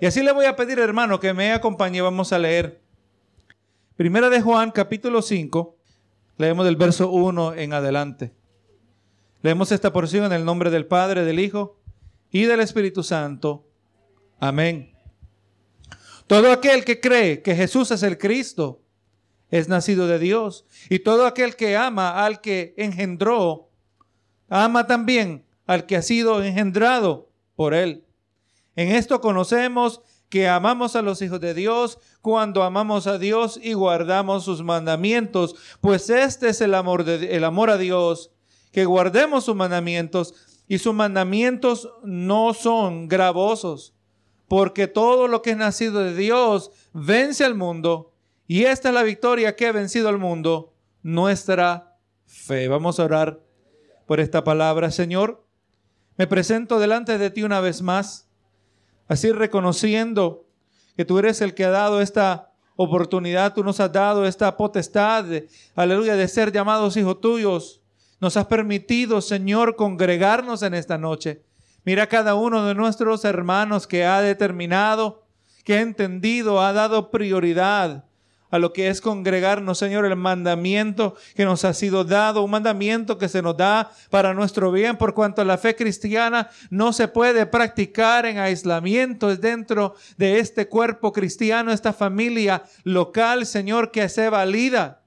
Y así le voy a pedir, hermano, que me acompañe. Vamos a leer. Primera de Juan, capítulo 5. Leemos del verso 1 en adelante. Leemos esta porción en el nombre del Padre, del Hijo y del Espíritu Santo. Amén. Todo aquel que cree que Jesús es el Cristo es nacido de Dios. Y todo aquel que ama al que engendró, ama también al que ha sido engendrado por él. En esto conocemos que amamos a los hijos de Dios cuando amamos a Dios y guardamos sus mandamientos, pues este es el amor, de, el amor a Dios, que guardemos sus mandamientos y sus mandamientos no son gravosos, porque todo lo que es nacido de Dios vence al mundo y esta es la victoria que ha vencido al mundo, nuestra fe. Vamos a orar por esta palabra, Señor. Me presento delante de ti una vez más Así reconociendo que tú eres el que ha dado esta oportunidad, tú nos has dado esta potestad, aleluya, de ser llamados hijos tuyos. Nos has permitido, Señor, congregarnos en esta noche. Mira cada uno de nuestros hermanos que ha determinado, que ha entendido, ha dado prioridad a lo que es congregarnos, Señor, el mandamiento que nos ha sido dado, un mandamiento que se nos da para nuestro bien, por cuanto la fe cristiana no se puede practicar en aislamiento, es dentro de este cuerpo cristiano, esta familia local, Señor, que se valida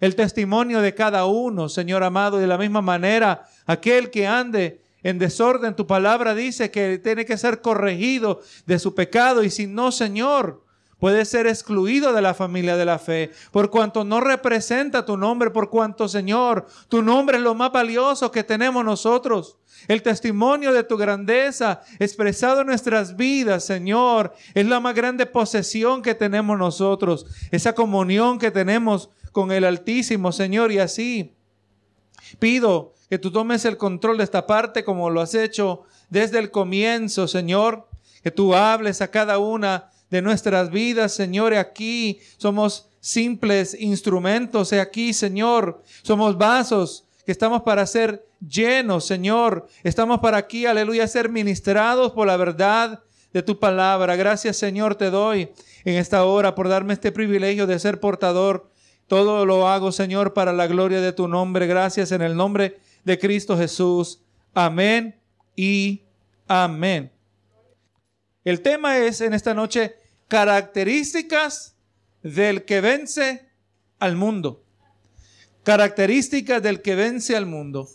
el testimonio de cada uno, Señor amado, de la misma manera, aquel que ande en desorden, tu palabra dice que tiene que ser corregido de su pecado. Y si no, Señor, puede ser excluido de la familia de la fe, por cuanto no representa tu nombre, por cuanto, Señor, tu nombre es lo más valioso que tenemos nosotros. El testimonio de tu grandeza expresado en nuestras vidas, Señor, es la más grande posesión que tenemos nosotros, esa comunión que tenemos con el Altísimo, Señor, y así pido que tú tomes el control de esta parte como lo has hecho desde el comienzo, Señor, que tú hables a cada una de nuestras vidas, Señor. Aquí somos simples instrumentos. Aquí, Señor, somos vasos que estamos para ser llenos, Señor. Estamos para aquí, aleluya, ser ministrados por la verdad de tu palabra. Gracias, Señor, te doy en esta hora por darme este privilegio de ser portador. Todo lo hago, Señor, para la gloria de tu nombre. Gracias en el nombre de Cristo Jesús. Amén y amén. El tema es en esta noche características del que vence al mundo. Características del que vence al mundo.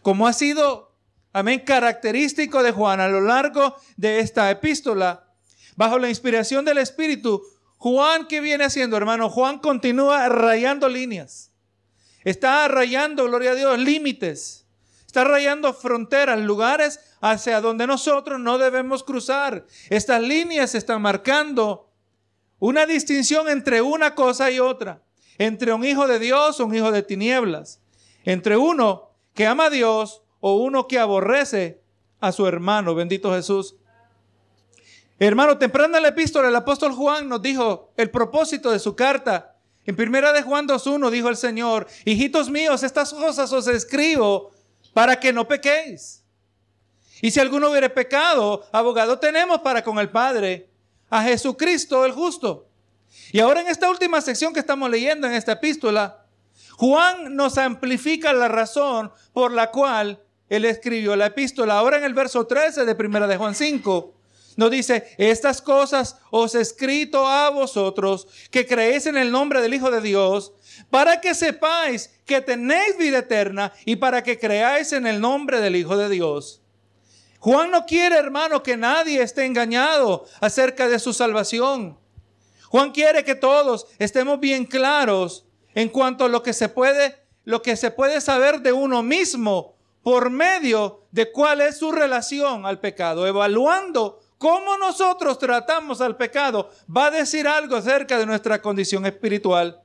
Como ha sido, amén, característico de Juan a lo largo de esta epístola, bajo la inspiración del Espíritu, Juan, ¿qué viene haciendo, hermano? Juan continúa rayando líneas. Está rayando, gloria a Dios, límites. Está rayando fronteras, lugares hacia donde nosotros no debemos cruzar. Estas líneas están marcando una distinción entre una cosa y otra. Entre un hijo de Dios o un hijo de tinieblas. Entre uno que ama a Dios o uno que aborrece a su hermano. Bendito Jesús. Hermano, temprano en la epístola el apóstol Juan nos dijo el propósito de su carta. En primera de Juan 2.1 dijo el Señor, hijitos míos, estas cosas os escribo para que no pequéis. Y si alguno hubiere pecado, abogado tenemos para con el Padre, a Jesucristo el justo. Y ahora en esta última sección que estamos leyendo en esta epístola, Juan nos amplifica la razón por la cual él escribió la epístola. Ahora en el verso 13 de primera de Juan 5, nos dice, estas cosas os he escrito a vosotros que creéis en el nombre del Hijo de Dios, para que sepáis que tenéis vida eterna y para que creáis en el nombre del Hijo de Dios. Juan no quiere, hermano, que nadie esté engañado acerca de su salvación. Juan quiere que todos estemos bien claros en cuanto a lo que se puede, lo que se puede saber de uno mismo por medio de cuál es su relación al pecado, evaluando cómo nosotros tratamos al pecado, va a decir algo acerca de nuestra condición espiritual.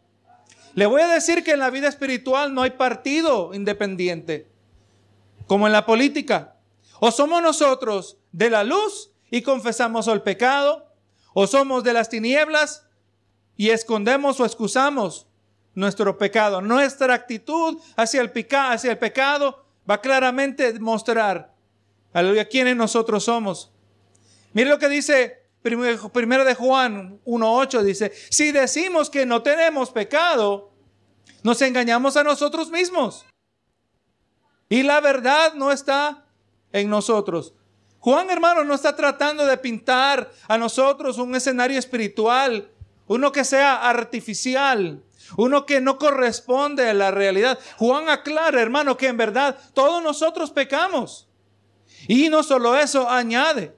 Le voy a decir que en la vida espiritual no hay partido independiente, como en la política. O somos nosotros de la luz y confesamos el pecado, o somos de las tinieblas y escondemos o excusamos nuestro pecado. Nuestra actitud hacia el, hacia el pecado va claramente a mostrar a quiénes nosotros somos. Mire lo que dice Primero de Juan 1.8 dice, si decimos que no tenemos pecado, nos engañamos a nosotros mismos. Y la verdad no está en nosotros. Juan, hermano, no está tratando de pintar a nosotros un escenario espiritual, uno que sea artificial, uno que no corresponde a la realidad. Juan aclara, hermano, que en verdad todos nosotros pecamos. Y no solo eso, añade.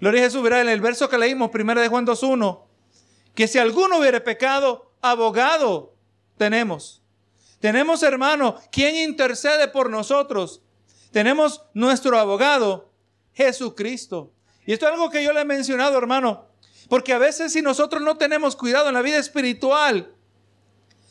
Gloria a Jesús, verá en el verso que leímos, primero de Juan 2.1, que si alguno hubiere pecado, abogado tenemos. Tenemos, hermano, quien intercede por nosotros. Tenemos nuestro abogado, Jesucristo. Y esto es algo que yo le he mencionado, hermano, porque a veces si nosotros no tenemos cuidado en la vida espiritual,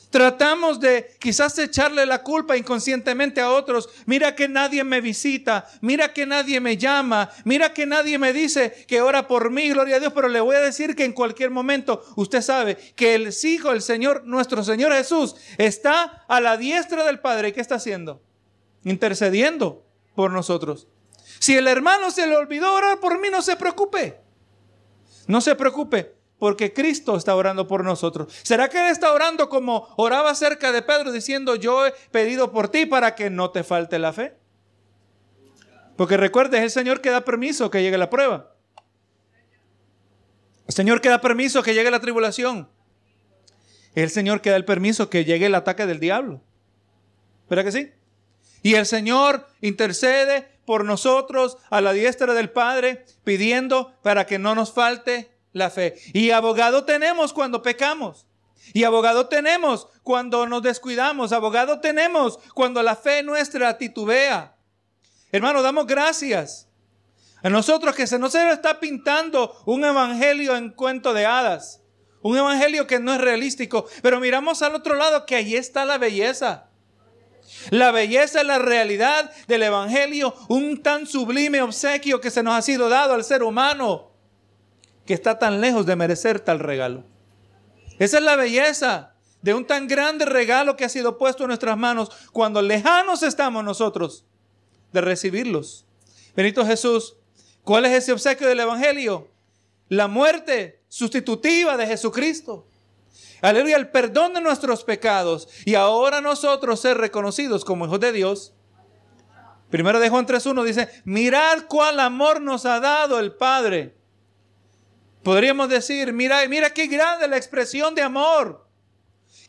Tratamos de quizás echarle la culpa inconscientemente a otros. Mira que nadie me visita, mira que nadie me llama, mira que nadie me dice que ora por mí, gloria a Dios, pero le voy a decir que en cualquier momento usted sabe que el Hijo, el Señor, nuestro Señor Jesús, está a la diestra del Padre. ¿Qué está haciendo? Intercediendo por nosotros. Si el hermano se le olvidó orar por mí, no se preocupe. No se preocupe porque Cristo está orando por nosotros. ¿Será que Él está orando como oraba cerca de Pedro diciendo, yo he pedido por ti para que no te falte la fe? Porque recuerde, es el Señor que da permiso que llegue la prueba. El Señor que da permiso que llegue la tribulación. Es el Señor que da el permiso que llegue el ataque del diablo. ¿Verdad que sí? Y el Señor intercede por nosotros a la diestra del Padre, pidiendo para que no nos falte la fe. Y abogado tenemos cuando pecamos. Y abogado tenemos cuando nos descuidamos. Abogado tenemos cuando la fe nuestra titubea. Hermano, damos gracias a nosotros que se nos está pintando un evangelio en cuento de hadas. Un evangelio que no es realístico. Pero miramos al otro lado que ahí está la belleza. La belleza es la realidad del evangelio. Un tan sublime obsequio que se nos ha sido dado al ser humano que está tan lejos de merecer tal regalo. Esa es la belleza de un tan grande regalo que ha sido puesto en nuestras manos cuando lejanos estamos nosotros de recibirlos. Benito Jesús, ¿cuál es ese obsequio del Evangelio? La muerte sustitutiva de Jesucristo. Aleluya, el perdón de nuestros pecados y ahora nosotros ser reconocidos como hijos de Dios. Primero de Juan 3.1 dice, mirad cuál amor nos ha dado el Padre Podríamos decir, mira, mira qué grande la expresión de amor.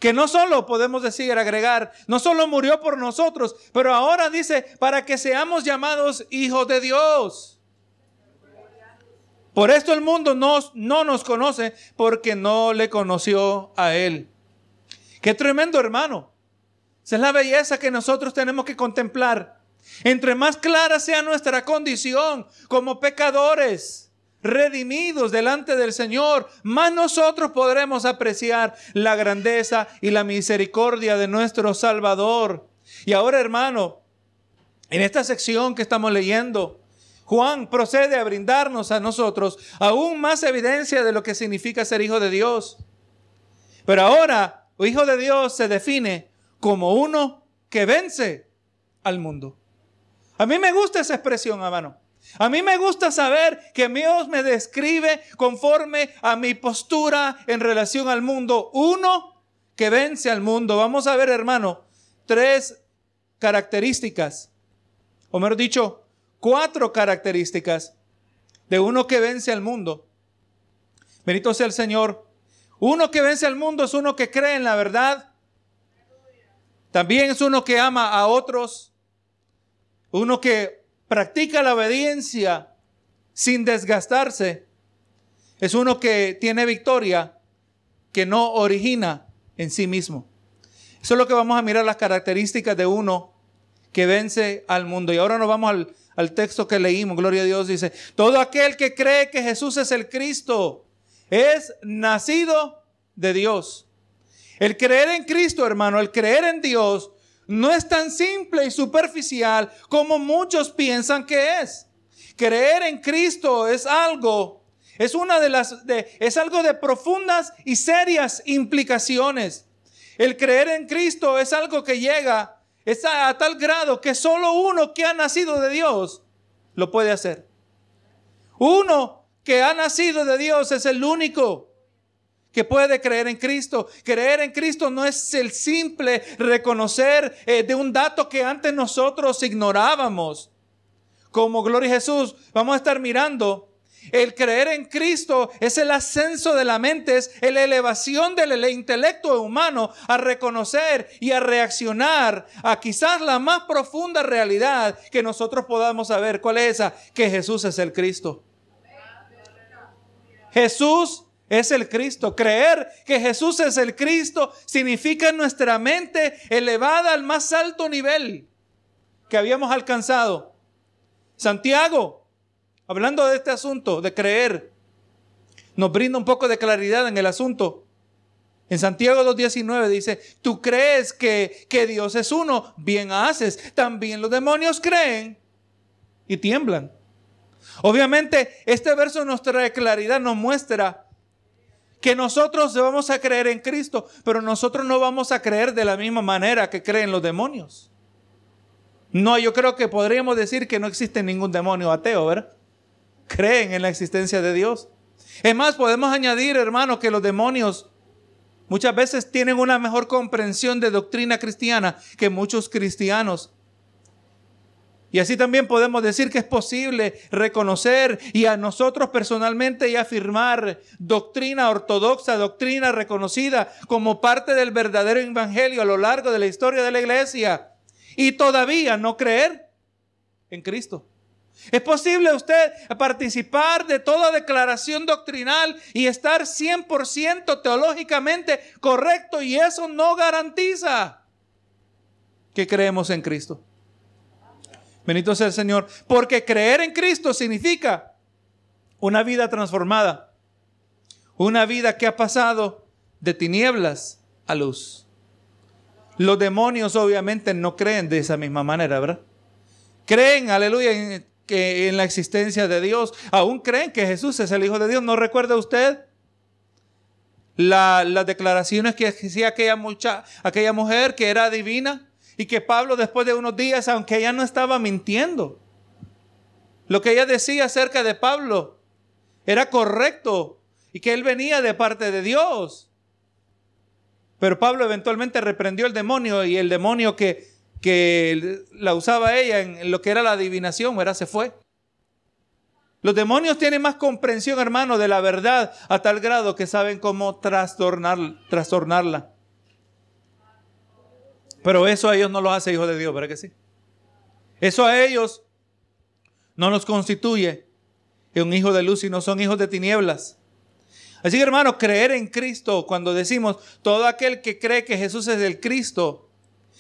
Que no solo podemos decir, agregar, no solo murió por nosotros, pero ahora dice, para que seamos llamados hijos de Dios. Por esto el mundo no, no nos conoce porque no le conoció a Él. Qué tremendo hermano. Esa es la belleza que nosotros tenemos que contemplar. Entre más clara sea nuestra condición como pecadores, redimidos delante del Señor, más nosotros podremos apreciar la grandeza y la misericordia de nuestro Salvador. Y ahora, hermano, en esta sección que estamos leyendo, Juan procede a brindarnos a nosotros aún más evidencia de lo que significa ser hijo de Dios. Pero ahora, hijo de Dios se define como uno que vence al mundo. A mí me gusta esa expresión, hermano. A mí me gusta saber que Dios me describe conforme a mi postura en relación al mundo. Uno que vence al mundo. Vamos a ver, hermano, tres características, o mejor dicho, cuatro características de uno que vence al mundo. Bendito sea el Señor. Uno que vence al mundo es uno que cree en la verdad. También es uno que ama a otros. Uno que practica la obediencia sin desgastarse, es uno que tiene victoria, que no origina en sí mismo. Eso es lo que vamos a mirar las características de uno que vence al mundo. Y ahora nos vamos al, al texto que leímos. Gloria a Dios dice, todo aquel que cree que Jesús es el Cristo es nacido de Dios. El creer en Cristo, hermano, el creer en Dios no es tan simple y superficial como muchos piensan que es. Creer en Cristo es algo, es una de las, es algo de profundas y serias implicaciones. El creer en Cristo es algo que llega a, a tal grado que solo uno que ha nacido de Dios lo puede hacer. Uno que ha nacido de Dios es el único que puede creer en Cristo. Creer en Cristo no es el simple reconocer eh, de un dato que antes nosotros ignorábamos. Como Gloria a Jesús, vamos a estar mirando. El creer en Cristo es el ascenso de la mente, es la elevación del intelecto humano a reconocer y a reaccionar a quizás la más profunda realidad que nosotros podamos saber. ¿Cuál es esa? Que Jesús es el Cristo. Jesús es el Cristo. Creer que Jesús es el Cristo significa en nuestra mente elevada al más alto nivel que habíamos alcanzado. Santiago, hablando de este asunto, de creer, nos brinda un poco de claridad en el asunto. En Santiago 2.19 dice, tú crees que, que Dios es uno, bien haces. También los demonios creen y tiemblan. Obviamente, este verso nos trae claridad, nos muestra que nosotros vamos a creer en Cristo, pero nosotros no vamos a creer de la misma manera que creen los demonios. No, yo creo que podríamos decir que no existe ningún demonio ateo, ¿verdad? Creen en la existencia de Dios. Es más, podemos añadir, hermano, que los demonios muchas veces tienen una mejor comprensión de doctrina cristiana que muchos cristianos. Y así también podemos decir que es posible reconocer y a nosotros personalmente y afirmar doctrina ortodoxa, doctrina reconocida como parte del verdadero evangelio a lo largo de la historia de la iglesia y todavía no creer en Cristo. Es posible usted participar de toda declaración doctrinal y estar 100% teológicamente correcto y eso no garantiza que creemos en Cristo. Bendito sea el Señor. Porque creer en Cristo significa una vida transformada. Una vida que ha pasado de tinieblas a luz. Los demonios obviamente no creen de esa misma manera, ¿verdad? Creen, aleluya, en, que en la existencia de Dios. Aún creen que Jesús es el Hijo de Dios. ¿No recuerda usted las declaraciones que hacía aquella, mucha, aquella mujer que era divina? Y que Pablo después de unos días, aunque ella no estaba mintiendo, lo que ella decía acerca de Pablo era correcto y que él venía de parte de Dios. Pero Pablo eventualmente reprendió el demonio y el demonio que, que la usaba ella en lo que era la adivinación, ¿verdad? Se fue. Los demonios tienen más comprensión, hermano, de la verdad a tal grado que saben cómo trastornar, trastornarla. Pero eso a ellos no los hace hijos de Dios, ¿verdad que sí? Eso a ellos no los constituye un hijo de luz, sino son hijos de tinieblas. Así que hermano, creer en Cristo, cuando decimos todo aquel que cree que Jesús es el Cristo,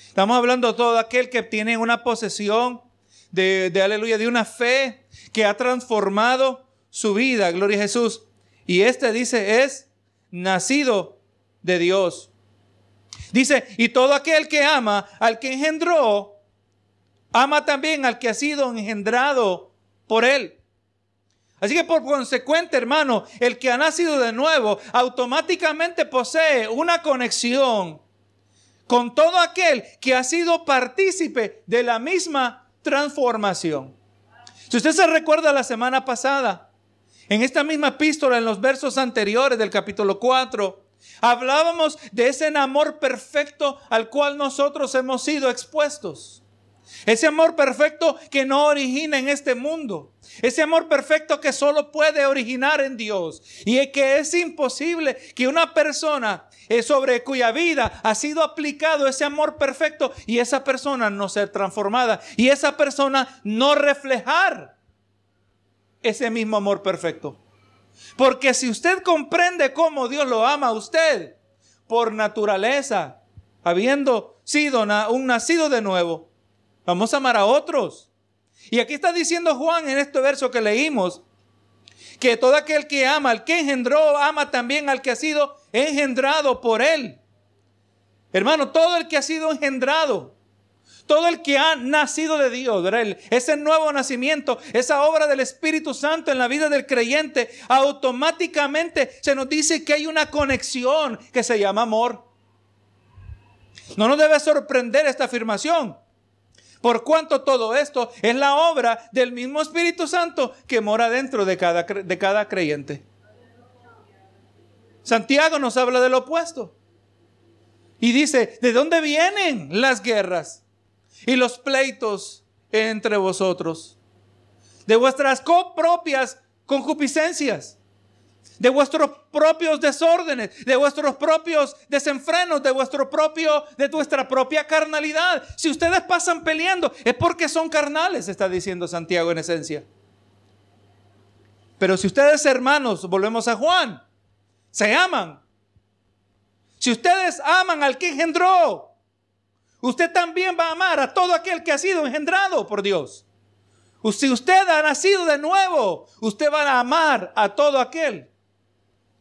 estamos hablando de todo aquel que tiene una posesión de, de aleluya, de una fe que ha transformado su vida, gloria a Jesús. Y este dice es nacido de Dios. Dice, y todo aquel que ama al que engendró, ama también al que ha sido engendrado por él. Así que por consecuente, hermano, el que ha nacido de nuevo automáticamente posee una conexión con todo aquel que ha sido partícipe de la misma transformación. Si usted se recuerda la semana pasada, en esta misma epístola, en los versos anteriores del capítulo 4, Hablábamos de ese amor perfecto al cual nosotros hemos sido expuestos. Ese amor perfecto que no origina en este mundo. Ese amor perfecto que solo puede originar en Dios. Y que es imposible que una persona eh, sobre cuya vida ha sido aplicado ese amor perfecto y esa persona no ser transformada. Y esa persona no reflejar ese mismo amor perfecto. Porque si usted comprende cómo Dios lo ama a usted, por naturaleza, habiendo sido un nacido de nuevo, vamos a amar a otros. Y aquí está diciendo Juan en este verso que leímos, que todo aquel que ama, al que engendró, ama también al que ha sido engendrado por él. Hermano, todo el que ha sido engendrado todo el que ha nacido de Dios, ese nuevo nacimiento, esa obra del Espíritu Santo en la vida del creyente, automáticamente se nos dice que hay una conexión que se llama amor. No nos debe sorprender esta afirmación, Por cuanto todo esto es la obra del mismo Espíritu Santo que mora dentro de cada, de cada creyente. Santiago nos habla del opuesto. Y dice, ¿de dónde vienen las guerras y los pleitos entre vosotros? De vuestras propias concupiscencias de vuestros propios desórdenes, de vuestros propios desenfrenos, de vuestro propio, de vuestra propia carnalidad. Si ustedes pasan peleando, es porque son carnales, está diciendo Santiago en esencia. Pero si ustedes hermanos, volvemos a Juan, se aman. Si ustedes aman al que engendró, usted también va a amar a todo aquel que ha sido engendrado por Dios. Si usted ha nacido de nuevo, usted va a amar a todo aquel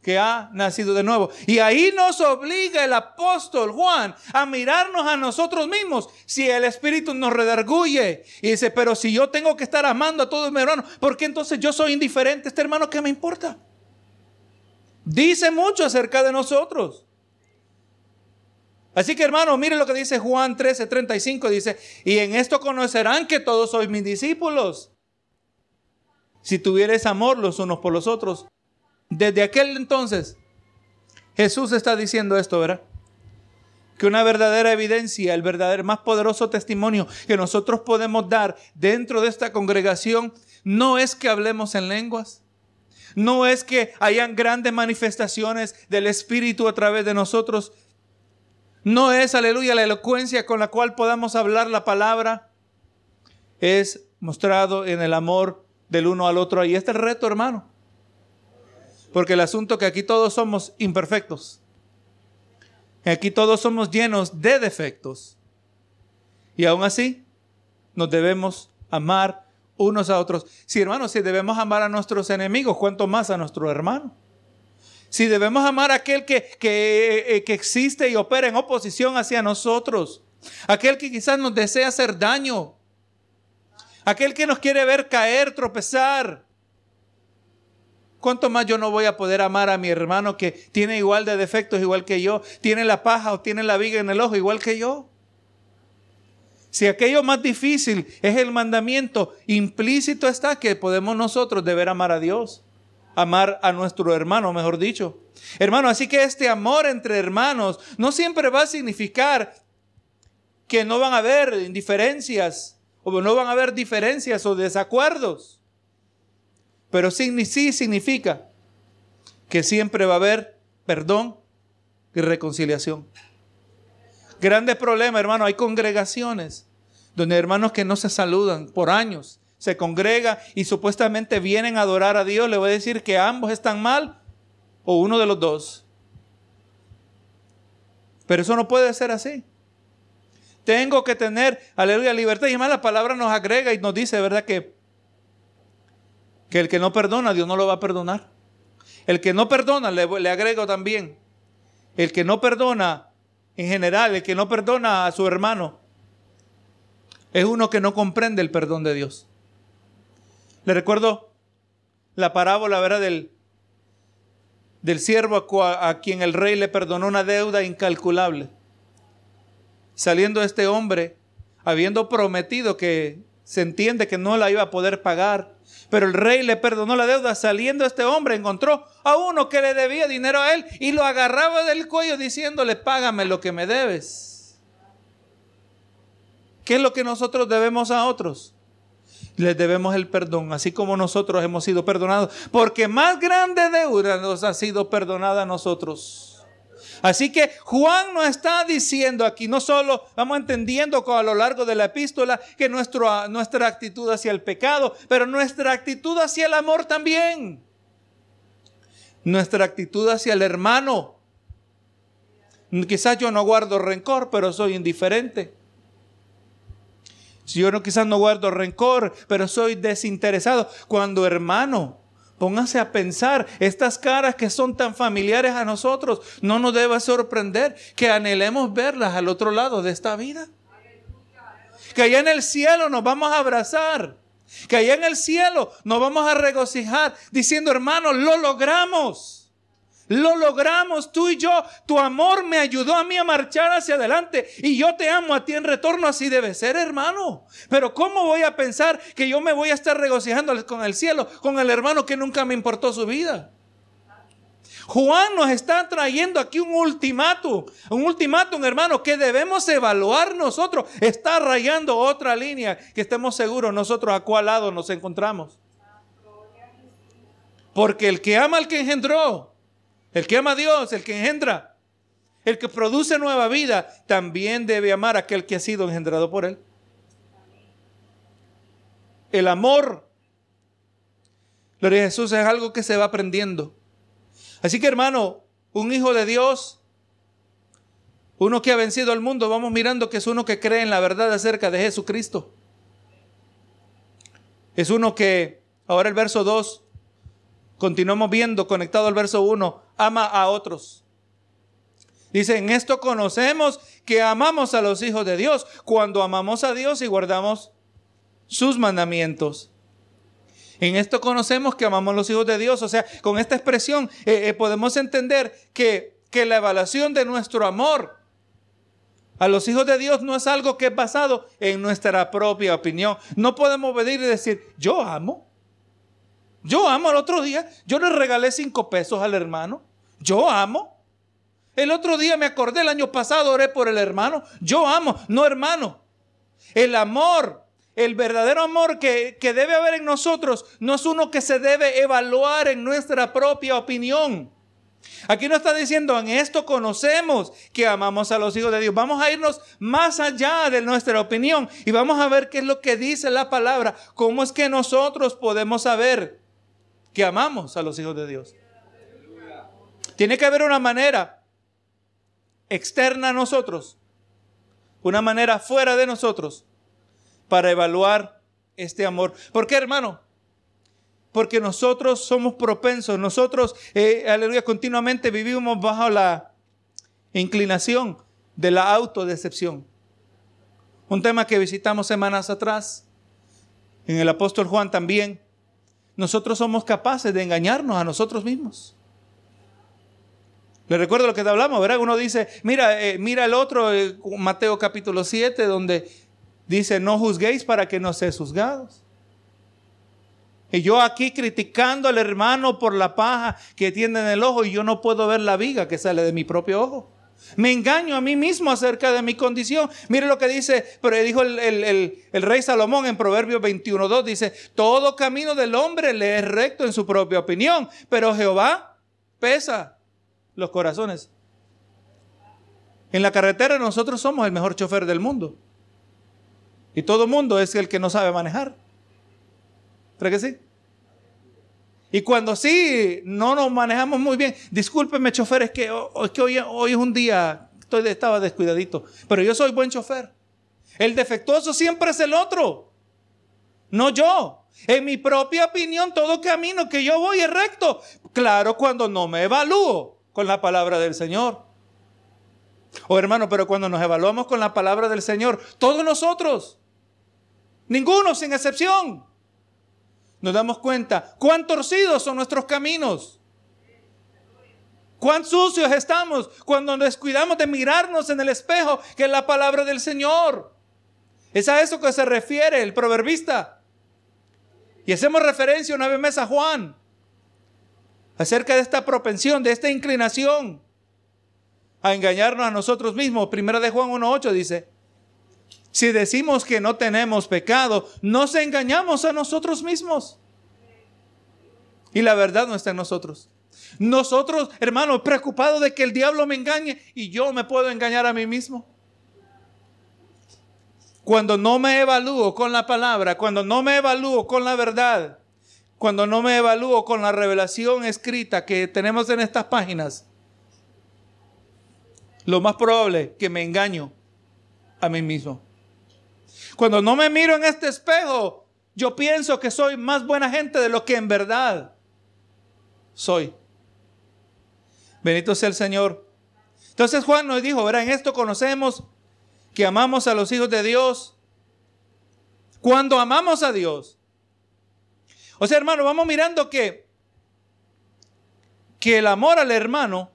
que ha nacido de nuevo. Y ahí nos obliga el apóstol Juan a mirarnos a nosotros mismos. Si el Espíritu nos redarguye y dice, pero si yo tengo que estar amando a todos mis hermanos, ¿por qué entonces yo soy indiferente? Este hermano, ¿qué me importa? Dice mucho acerca de nosotros. Así que hermano, mire lo que dice Juan 13, 35. Dice, y en esto conocerán que todos sois mis discípulos. Si tuvieres amor los unos por los otros. Desde aquel entonces, Jesús está diciendo esto, ¿verdad? Que una verdadera evidencia, el verdadero más poderoso testimonio que nosotros podemos dar dentro de esta congregación, no es que hablemos en lenguas, no es que hayan grandes manifestaciones del Espíritu a través de nosotros, no es, aleluya, la elocuencia con la cual podamos hablar la palabra, es mostrado en el amor del uno al otro. Y este es el reto, hermano. Porque el asunto que aquí todos somos imperfectos. Aquí todos somos llenos de defectos. Y aún así, nos debemos amar unos a otros. Si hermanos, si debemos amar a nuestros enemigos, ¿cuánto más a nuestro hermano? Si debemos amar a aquel que, que, eh, que existe y opera en oposición hacia nosotros, aquel que quizás nos desea hacer daño, aquel que nos quiere ver caer, tropezar, ¿Cuánto más yo no voy a poder amar a mi hermano que tiene igual de defectos igual que yo? Tiene la paja o tiene la viga en el ojo igual que yo. Si aquello más difícil es el mandamiento, implícito está que podemos nosotros deber amar a Dios, amar a nuestro hermano, mejor dicho. Hermano, así que este amor entre hermanos no siempre va a significar que no van a haber diferencias o no van a haber diferencias o desacuerdos. Pero sí, sí significa que siempre va a haber perdón y reconciliación. Grandes problemas, hermano. Hay congregaciones donde hermanos que no se saludan por años se congrega y supuestamente vienen a adorar a Dios. Le voy a decir que ambos están mal o uno de los dos. Pero eso no puede ser así. Tengo que tener, aleluya, libertad. Y además la palabra nos agrega y nos dice, ¿verdad? Que que el que no perdona, Dios no lo va a perdonar. El que no perdona, le agrego también, el que no perdona, en general, el que no perdona a su hermano, es uno que no comprende el perdón de Dios. Le recuerdo la parábola, ¿verdad? Del, del siervo a, a, quien el rey le perdonó una deuda incalculable. Saliendo este hombre, habiendo prometido que se entiende que no la iba a poder pagar, pero el rey le perdonó la deuda. Saliendo este hombre encontró a uno que le debía dinero a él y lo agarraba del cuello diciéndole, págame lo que me debes. ¿Qué es lo que nosotros debemos a otros? Les debemos el perdón, así como nosotros hemos sido perdonados, porque más grande deuda nos ha sido perdonada a nosotros. Así que Juan nos está diciendo aquí, no solo vamos entendiendo a lo largo de la epístola que nuestra actitud hacia el pecado, pero nuestra actitud hacia el amor también. Nuestra actitud hacia el hermano. Quizás yo no guardo rencor, pero soy indiferente. Si yo no, quizás no guardo rencor, pero soy desinteresado. Cuando hermano, Póngase a pensar, estas caras que son tan familiares a nosotros, no nos debe sorprender que anhelemos verlas al otro lado de esta vida. Que allá en el cielo nos vamos a abrazar. Que allá en el cielo nos vamos a regocijar diciendo, hermanos, lo logramos. Lo logramos tú y yo. Tu amor me ayudó a mí a marchar hacia adelante. Y yo te amo a ti en retorno. Así debe ser, hermano. Pero ¿cómo voy a pensar que yo me voy a estar regocijando con el cielo, con el hermano que nunca me importó su vida? Juan nos está trayendo aquí un ultimátum, un ultimátum, hermano, que debemos evaluar nosotros. Está rayando otra línea que estemos seguros nosotros a cuál lado nos encontramos. Porque el que ama al que engendró, el que ama a Dios, el que engendra, el que produce nueva vida, también debe amar a aquel que ha sido engendrado por él. El amor, gloria a Jesús, es algo que se va aprendiendo. Así que hermano, un hijo de Dios, uno que ha vencido al mundo, vamos mirando que es uno que cree en la verdad acerca de Jesucristo. Es uno que, ahora el verso 2, continuamos viendo conectado al verso 1, ama a otros. Dice, en esto conocemos que amamos a los hijos de Dios, cuando amamos a Dios y guardamos sus mandamientos. En esto conocemos que amamos a los hijos de Dios. O sea, con esta expresión eh, eh, podemos entender que, que la evaluación de nuestro amor a los hijos de Dios no es algo que es basado en nuestra propia opinión. No podemos venir y decir, yo amo. Yo amo el otro día. Yo le regalé cinco pesos al hermano. Yo amo. El otro día me acordé, el año pasado oré por el hermano. Yo amo. No hermano. El amor el verdadero amor que, debe haber en nosotros no es uno que se debe evaluar en nuestra propia opinión. Aquí nos está diciendo, en esto conocemos que amamos a los hijos de Dios. Vamos a irnos más allá de nuestra opinión y vamos a ver qué es lo que dice la palabra. ¿Cómo es que nosotros podemos saber que amamos a los hijos de Dios? Tiene que haber una manera externa a nosotros, una manera fuera de nosotros, para evaluar este amor. ¿Por qué, hermano? Porque nosotros somos propensos, nosotros, eh, aleluya, continuamente vivimos bajo la inclinación de la autodecepción. Un tema que visitamos semanas atrás, en el apóstol Juan también. Nosotros somos capaces de engañarnos a nosotros mismos. Le recuerdo lo que te hablamos, ¿verdad? Uno dice, mira, eh, mira el otro, eh, Mateo capítulo 7, donde Dice, no juzguéis para que no seáis juzgados. Y yo aquí criticando al hermano por la paja que tiene en el ojo y yo no puedo ver la viga que sale de mi propio ojo. Me engaño a mí mismo acerca de mi condición. Mire lo que dice, pero dijo el, el rey Salomón en Proverbios 21.2, dice, todo camino del hombre le es recto en su propia opinión, pero Jehová pesa los corazones. En la carretera nosotros somos el mejor chofer del mundo. Y todo mundo es el que no sabe manejar. ¿Cree que sí? Y cuando sí no nos manejamos muy bien, discúlpeme chofer, es que, hoy, hoy, es un día, estoy, estaba descuidadito, pero yo soy buen chofer. El defectuoso siempre es el otro, no yo. En mi propia opinión, todo camino que yo voy es recto. Claro, cuando no me evalúo con la palabra del Señor. Oh hermano, pero cuando nos evaluamos con la palabra del Señor, todos nosotros, ninguno sin excepción, nos damos cuenta cuán torcidos son nuestros caminos. Cuán sucios estamos cuando nos descuidamos de mirarnos en el espejo, que es la palabra del Señor. Es a eso que se refiere el proverbista. Y hacemos referencia una vez más a Juan acerca de esta propensión, de esta inclinación a engañarnos a nosotros mismos. Primera de Juan 1.8 dice, si decimos que no tenemos pecado, nos engañamos a nosotros mismos. Y la verdad no está en nosotros. Nosotros, hermanos, preocupados de que el diablo me engañe y yo me puedo engañar a mí mismo. Cuando no me evalúo con la palabra, cuando no me evalúo con la verdad, cuando no me evalúo con la revelación escrita que tenemos en estas páginas, lo más probable es que me engaño a mí mismo. Cuando no me miro en este espejo, yo pienso que soy más buena gente de lo que en verdad soy. Bendito sea el Señor. Entonces Juan nos dijo, verá, en esto conocemos que amamos a los hijos de Dios. Cuando amamos a Dios. O sea, hermano, vamos mirando que que el amor al hermano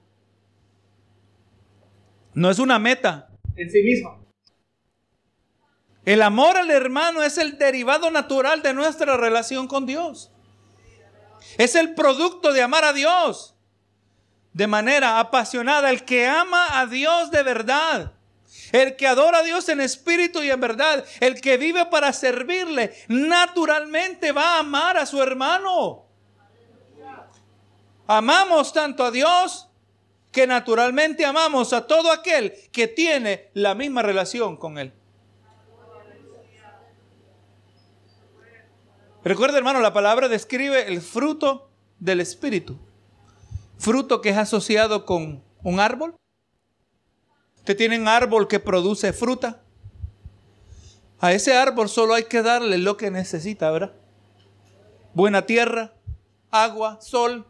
no es una meta en sí misma. El amor al hermano es el derivado natural de nuestra relación con Dios. Es el producto de amar a Dios de manera apasionada. El que ama a Dios de verdad. El que adora a Dios en espíritu y en verdad. El que vive para servirle. Naturalmente va a amar a su hermano. Amamos tanto a Dios que naturalmente amamos a todo aquel que tiene la misma relación con Él. Recuerda, hermano, la palabra describe el fruto del Espíritu. Fruto que es asociado con un árbol. Usted tiene un árbol que produce fruta. A ese árbol solo hay que darle lo que necesita, ¿verdad? Buena tierra, agua, sol.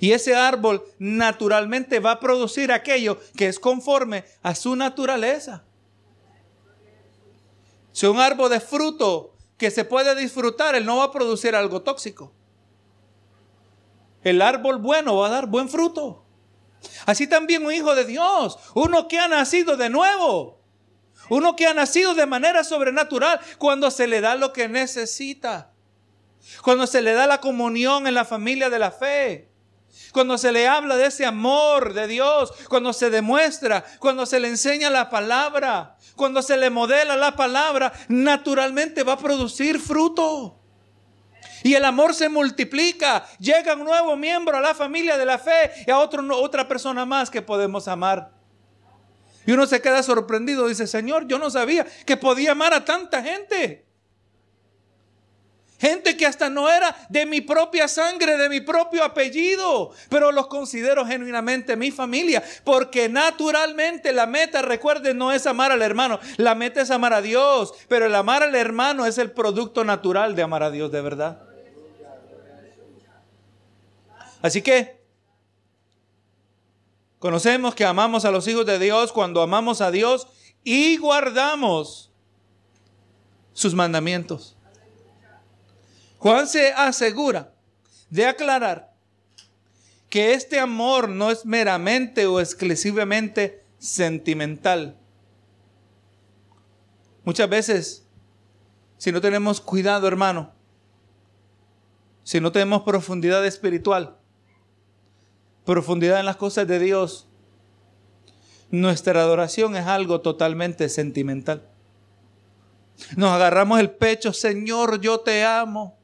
Y ese árbol naturalmente va a producir aquello que es conforme a su naturaleza. Si un árbol de fruto que se puede disfrutar, él no va a producir algo tóxico. El árbol bueno va a dar buen fruto. Así también un hijo de Dios, uno que ha nacido de nuevo, uno que ha nacido de manera sobrenatural cuando se le da lo que necesita, cuando se le da la comunión en la familia de la fe, cuando se le habla de ese amor de Dios, cuando se demuestra, cuando se le enseña la palabra, cuando se le modela la palabra, naturalmente va a producir fruto. Y el amor se multiplica. Llega un nuevo miembro a la familia de la fe y a otra persona más que podemos amar. Y uno se queda sorprendido. Dice, Señor, yo no sabía que podía amar a tanta gente. Gente que hasta no era de mi propia sangre, de mi propio apellido, pero los considero genuinamente mi familia, porque naturalmente la meta, recuerden, no es amar al hermano, la meta es amar a Dios, pero el amar al hermano es el producto natural de amar a Dios de verdad. Así que conocemos que amamos a los hijos de Dios cuando amamos a Dios y guardamos sus mandamientos. Juan se asegura de aclarar que este amor no es meramente o exclusivamente sentimental. Muchas veces, si no tenemos cuidado, hermano, si no tenemos profundidad espiritual, profundidad en las cosas de Dios, nuestra adoración es algo totalmente sentimental. Nos agarramos el pecho, Señor, yo te amo.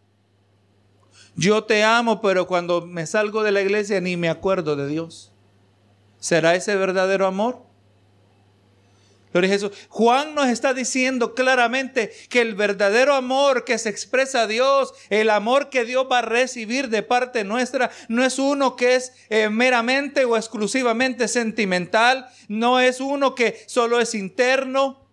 Yo te amo, pero cuando me salgo de la iglesia ni me acuerdo de Dios. ¿Será ese verdadero amor? Jesús. Juan nos está diciendo claramente que el verdadero amor que se expresa a Dios, el amor que Dios va a recibir de parte nuestra, no es uno que es eh, meramente o exclusivamente sentimental, no es uno que solo es interno,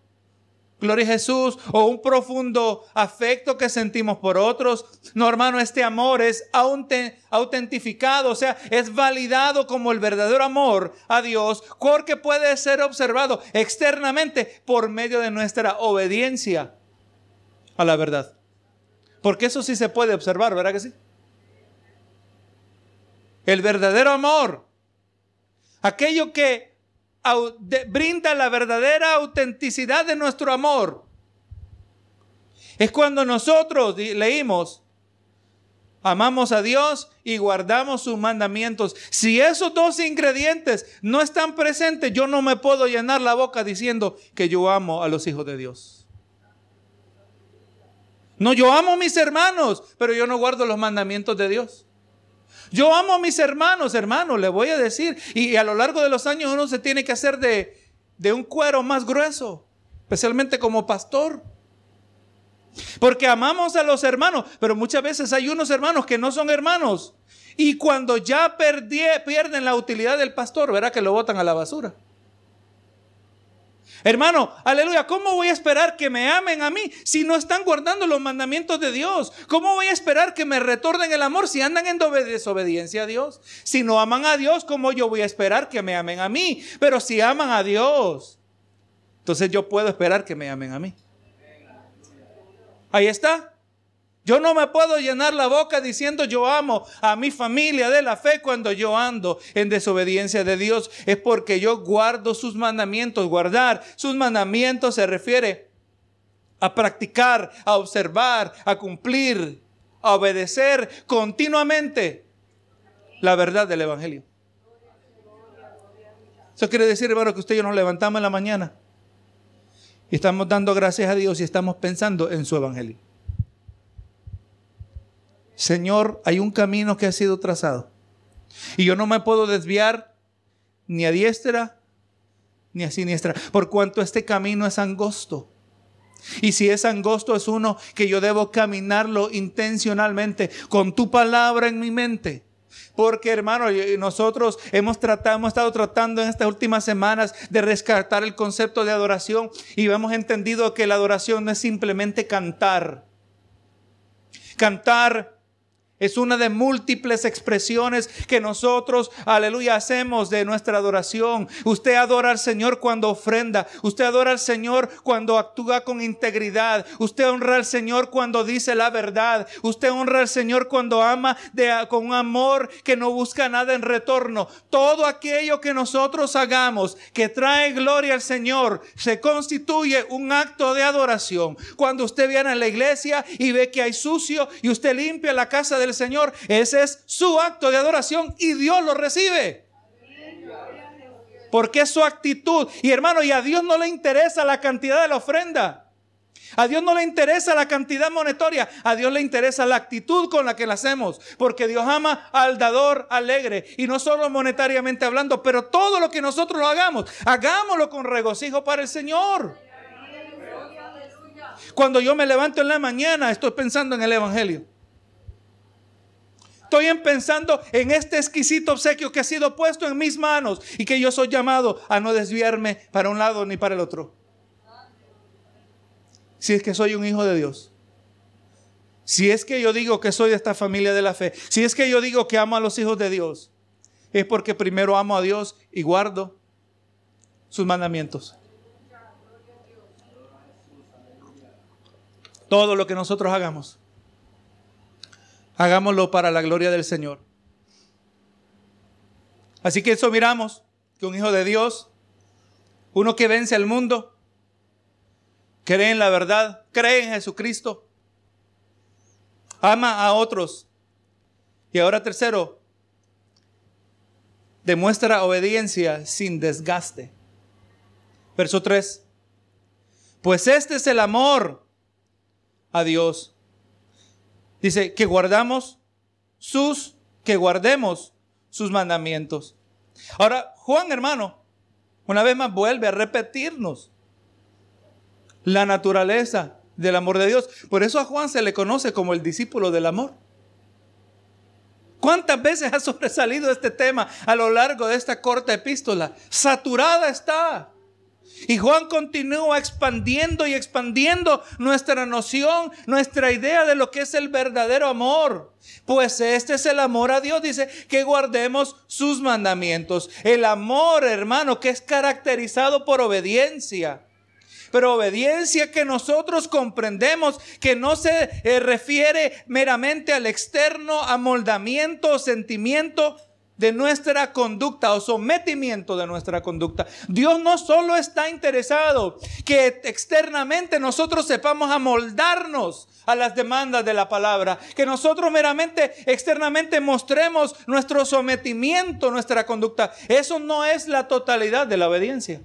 Gloria a Jesús. O un profundo afecto que sentimos por otros. No, hermano, este amor es autentificado, o sea, es validado como el verdadero amor a Dios, porque puede ser observado externamente por medio de nuestra obediencia a la verdad. Porque eso sí se puede observar, ¿verdad que sí? El verdadero amor, aquello que brinda la verdadera autenticidad de nuestro amor. Es cuando nosotros leímos, amamos a Dios y guardamos sus mandamientos. Si esos dos ingredientes no están presentes, yo no me puedo llenar la boca diciendo que yo amo a los hijos de Dios. No, yo amo a mis hermanos, pero yo no guardo los mandamientos de Dios. Yo amo a mis hermanos, hermanos, le voy a decir. Y, a lo largo de los años uno se tiene que hacer de, de un cuero más grueso, especialmente como pastor. Porque amamos a los hermanos, pero muchas veces hay unos hermanos que no son hermanos. Y cuando ya pierden la utilidad del pastor, verá que lo botan a la basura. Hermano, aleluya, ¿cómo voy a esperar que me amen a mí si no están guardando los mandamientos de Dios? ¿Cómo voy a esperar que me retornen el amor si andan en desobediencia a Dios? Si no aman a Dios, ¿cómo yo voy a esperar que me amen a mí? Pero si aman a Dios, entonces yo puedo esperar que me amen a mí. Ahí está. Yo no me puedo llenar la boca diciendo yo amo a mi familia de la fe cuando yo ando en desobediencia de Dios. Es porque yo guardo sus mandamientos. Guardar sus mandamientos se refiere a practicar, a observar, a cumplir, a obedecer continuamente la verdad del Evangelio. Eso quiere decir, hermano, que usted y yo nos levantamos en la mañana y estamos dando gracias a Dios y estamos pensando en su Evangelio. Señor, hay un camino que ha sido trazado. Y yo no me puedo desviar ni a diestra ni a siniestra, por cuanto este camino es angosto. Y si es angosto, es uno que yo debo caminarlo intencionalmente, con tu palabra en mi mente. Porque hermano, nosotros hemos tratado, hemos estado tratando en estas últimas semanas de rescatar el concepto de adoración y hemos entendido que la adoración no es simplemente cantar. Cantar es una de múltiples expresiones que nosotros, aleluya, hacemos de nuestra adoración. Usted adora al Señor cuando ofrenda. Usted adora al Señor cuando actúa con integridad. Usted honra al Señor cuando dice la verdad. Usted honra al Señor cuando ama de, con un amor que no busca nada en retorno. Todo aquello que nosotros hagamos que trae gloria al Señor se constituye un acto de adoración. Cuando usted viene a la iglesia y ve que hay sucio y usted limpia la casa de Señor. Ese es su acto de adoración y Dios lo recibe. Porque es su actitud. Y hermano, y a Dios no le interesa la cantidad de la ofrenda. A Dios no le interesa la cantidad monetaria, a Dios le interesa la actitud con la que la hacemos, porque Dios ama al dador alegre, y no solo monetariamente hablando, pero todo lo que nosotros lo hagamos, hagámoslo con regocijo para el Señor. Cuando yo me levanto en la mañana, estoy pensando en el Evangelio. Estoy pensando en este exquisito obsequio que ha sido puesto en mis manos y que yo soy llamado a no desviarme para un lado ni para el otro. Si es que soy un hijo de Dios. Si es que yo digo que soy de esta familia de la fe. Si es que yo digo que amo a los hijos de Dios. Es porque primero amo a Dios y guardo sus mandamientos. Todo lo que nosotros hagamos Hagámoslo para la gloria del Señor. Así que eso miramos, que un hijo de Dios, uno que vence al mundo, cree en la verdad, cree en Jesucristo, ama a otros. Y ahora tercero, demuestra obediencia sin desgaste. Verso 3. Pues este es el amor a Dios Dice que guardamos sus, que guardemos sus mandamientos. Ahora, Juan, hermano, una vez más vuelve a repetirnos la naturaleza del amor de Dios. Por eso a Juan se le conoce como el discípulo del amor. ¿Cuántas veces ha sobresalido este tema a lo largo de esta corta epístola? Saturada está. Y Juan continúa expandiendo y expandiendo nuestra noción, nuestra idea de lo que es el verdadero amor. Pues este es el amor a Dios, dice que guardemos sus mandamientos. El amor, hermano, que es caracterizado por obediencia. Pero obediencia que nosotros comprendemos que no se eh, refiere meramente al externo amoldamiento o sentimiento, de nuestra conducta o sometimiento de nuestra conducta. Dios no solo está interesado que externamente nosotros sepamos amoldarnos a las demandas de la palabra, que nosotros meramente externamente mostremos nuestro sometimiento, nuestra conducta. Eso no es la totalidad de la obediencia.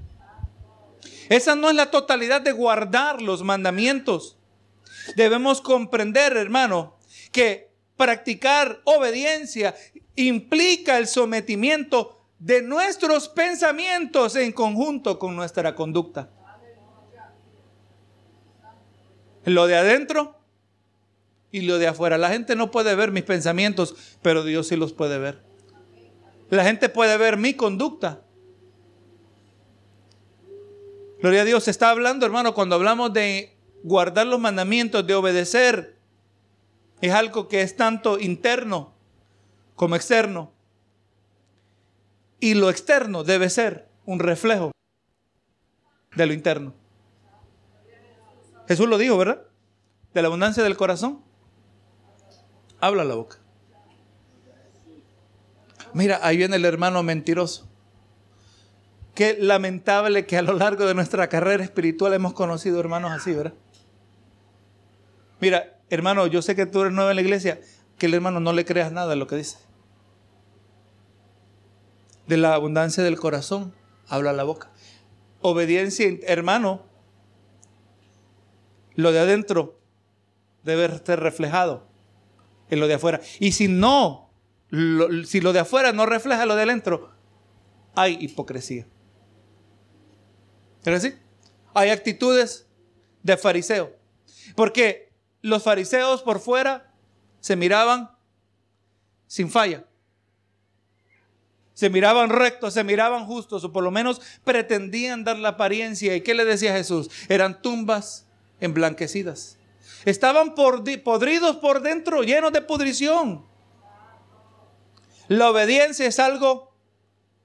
Esa no es la totalidad de guardar los mandamientos. Debemos comprender, hermano, que practicar obediencia implica el sometimiento de nuestros pensamientos en conjunto con nuestra conducta. Lo de adentro y lo de afuera. La gente no puede ver mis pensamientos, pero Dios sí los puede ver. La gente puede ver mi conducta. Gloria a Dios. Está hablando, hermano, cuando hablamos de guardar los mandamientos, de obedecer, es algo que es tanto interno como externo. Y lo externo debe ser un reflejo de lo interno. Jesús lo dijo, ¿verdad? De la abundancia del corazón Habla la boca. Mira, ahí viene el hermano mentiroso. Qué lamentable que a lo largo de nuestra carrera espiritual hemos conocido hermanos así, ¿verdad? Mira, hermano, yo sé que tú eres nuevo en la iglesia, que el hermano no le creas nada a lo que dice. De la abundancia del corazón habla la boca. Obediencia, hermano, lo de adentro debe ser reflejado en lo de afuera. Y si no, si lo de afuera no refleja lo de adentro, hay hipocresía. ¿Es así? Hay actitudes de fariseo. Porque los fariseos por fuera se miraban sin falla. Se miraban rectos, se miraban justos, o por lo menos pretendían dar la apariencia. ¿Y qué le decía Jesús? Eran tumbas emblanquecidas. Estaban podridos por dentro, llenos de pudrición. La obediencia es algo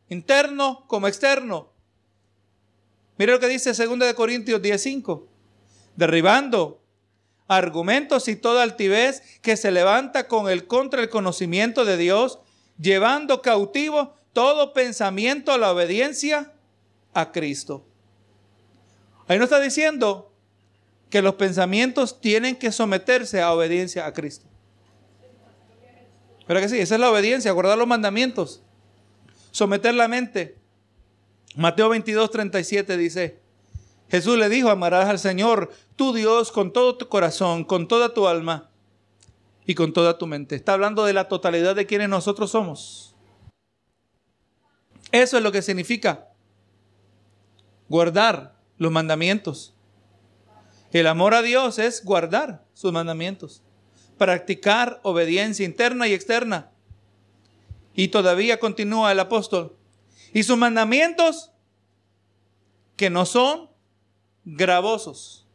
interno como externo. Mire lo que dice 2 de Corintios 10:5. Derribando argumentos y toda altivez que se levanta con el contra el conocimiento de Dios, llevando cautivo todo pensamiento a la obediencia a Cristo. Ahí no está diciendo que los pensamientos tienen que someterse a obediencia a Cristo. Pero que sí, esa es la obediencia, guardar los mandamientos, someter la mente. Mateo 22, 37 dice, Jesús le dijo, amarás al Señor, tu Dios, con todo tu corazón, con toda tu alma y con toda tu mente. Está hablando de la totalidad de quienes nosotros somos. Eso es lo que significa guardar los mandamientos. El amor a Dios es guardar sus mandamientos, practicar obediencia interna y externa. Y todavía continúa el apóstol. Y sus mandamientos que no son gravosos.